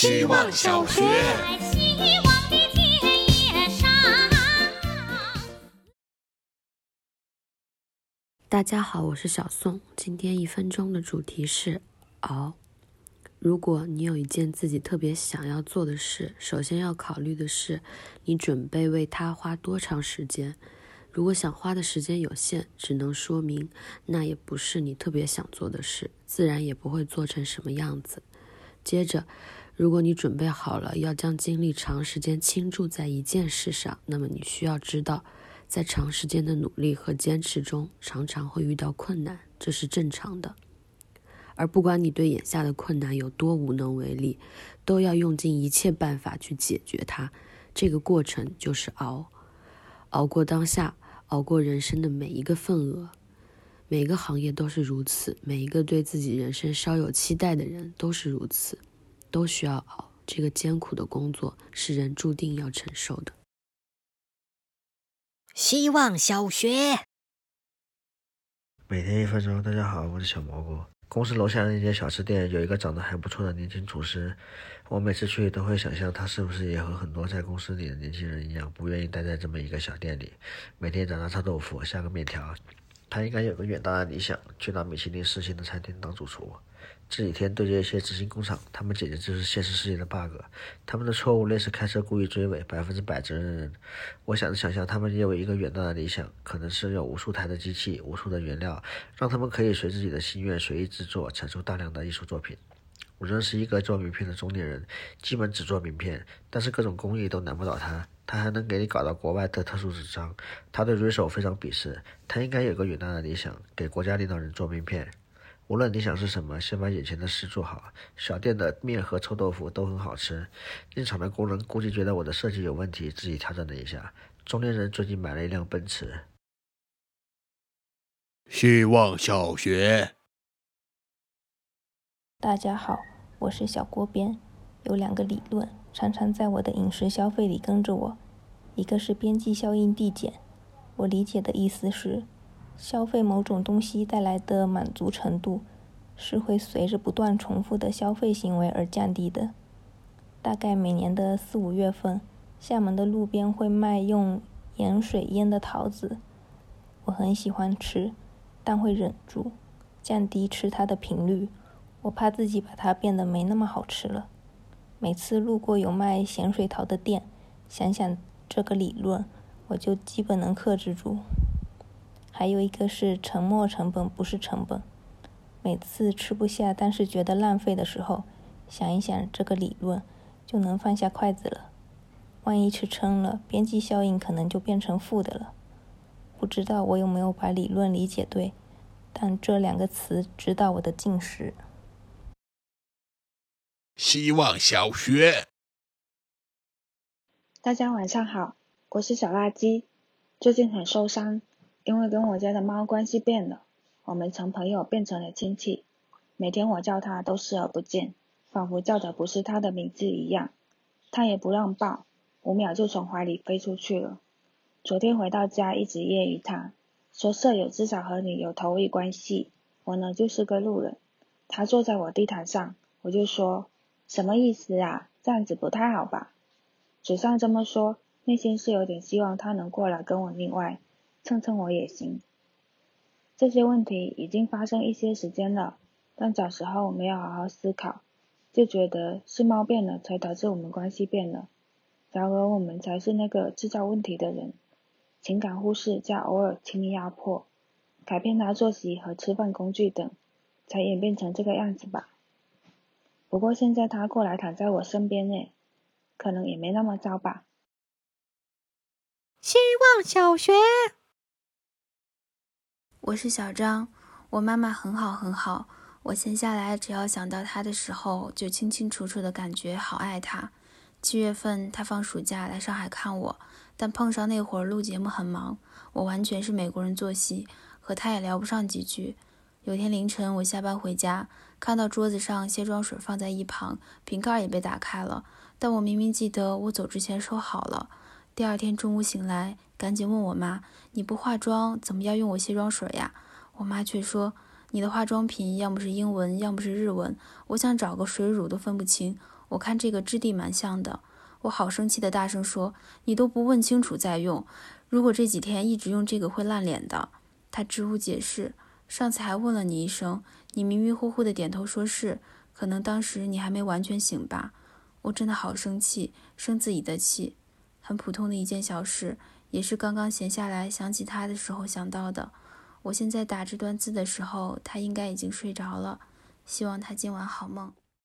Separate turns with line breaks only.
希望小学。
希望的田野上大家好，我是小宋。今天一分钟的主题是熬。如果你有一件自己特别想要做的事，首先要考虑的是，你准备为它花多长时间。如果想花的时间有限，只能说明那也不是你特别想做的事，自然也不会做成什么样子。接着，如果你准备好了要将精力长时间倾注在一件事上，那么你需要知道，在长时间的努力和坚持中，常常会遇到困难，这是正常的。而不管你对眼下的困难有多无能为力，都要用尽一切办法去解决它。这个过程就是熬，熬过当下。熬过人生的每一个份额，每个行业都是如此，每一个对自己人生稍有期待的人都是如此，都需要熬。这个艰苦的工作是人注定要承受的。
希望小学，
每天一分钟。大家好，我是小蘑菇。公司楼下那间小吃店有一个长得还不错的年轻厨师，我每次去都会想象他是不是也和很多在公司里的年轻人一样，不愿意待在这么一个小店里，每天早上炒豆腐下个面条。他应该有个远大的理想，去到米其林四星的餐厅当主厨。这几天对接一些执行工厂，他们简直就是现实世界的 bug。他们的错误类似开车故意追尾，百分之百责任人。我想着想象，他们也有一个远大的理想，可能是有无数台的机器、无数的原料，让他们可以随自己的心愿随意制作，产出大量的艺术作品。我认识一个做名片的中年人，基本只做名片，但是各种工艺都难不倒他。他还能给你搞到国外的特殊纸张。他对瑞手非常鄙视。他应该有个远大的理想，给国家领导人做名片。无论理想是什么，先把眼前的事做好。小店的面和臭豆腐都很好吃。进厂的工人估计觉得我的设计有问题，自己调整了一下。中年人最近买了一辆奔驰。
希望小学。
大家好，我是小锅边。有两个理论常常在我的饮食消费里跟着我，一个是边际效应递减。我理解的意思是。消费某种东西带来的满足程度，是会随着不断重复的消费行为而降低的。大概每年的四五月份，厦门的路边会卖用盐水腌的桃子，我很喜欢吃，但会忍住降低吃它的频率。我怕自己把它变得没那么好吃了。每次路过有卖咸水桃的店，想想这个理论，我就基本能克制住。还有一个是沉没成本，不是成本。每次吃不下，但是觉得浪费的时候，想一想这个理论，就能放下筷子了。万一吃撑了，边际效应可能就变成负的了。不知道我有没有把理论理解对，但这两个词指导我的进食。
希望小学，
大家晚上好，我是小垃圾，最近很受伤。因为跟我家的猫关系变了，我们从朋友变成了亲戚。每天我叫它都视而不见，仿佛叫的不是它的名字一样。它也不让抱，五秒就从怀里飞出去了。昨天回到家一直揶揄它，说舍友至少和你有投喂关系，我呢就是个路人。它坐在我地毯上，我就说什么意思啊？这样子不太好吧？嘴上这么说，内心是有点希望他能过来跟我另外。蹭蹭我也行。这些问题已经发生一些时间了，但小时候没有好好思考，就觉得是猫变了才导致我们关系变了。然而我们才是那个制造问题的人。情感忽视加偶尔亲密压迫，改变他作息和吃饭工具等，才演变成这个样子吧。不过现在他过来躺在我身边呢，可能也没那么糟吧。
希望小学。
我是小张，我妈妈很好很好，我闲下来只要想到她的时候，就清清楚楚的感觉好爱她。七月份她放暑假来上海看我，但碰上那会儿录节目很忙，我完全是美国人作息，和她也聊不上几句。有天凌晨我下班回家，看到桌子上卸妆水放在一旁，瓶盖也被打开了，但我明明记得我走之前收好了。第二天中午醒来，赶紧问我妈：“你不化妆，怎么要用我卸妆水呀？”我妈却说：“你的化妆品要么是英文，要么是日文，我想找个水乳都分不清。”我看这个质地蛮像的。我好生气的大声说：“你都不问清楚再用，如果这几天一直用这个会烂脸的。”她支吾解释：“上次还问了你一声，你迷迷糊糊的点头说是，可能当时你还没完全醒吧。”我真的好生气，生自己的气。很普通的一件小事，也是刚刚闲下来想起他的时候想到的。我现在打这段字的时候，他应该已经睡着了。希望他今晚好梦。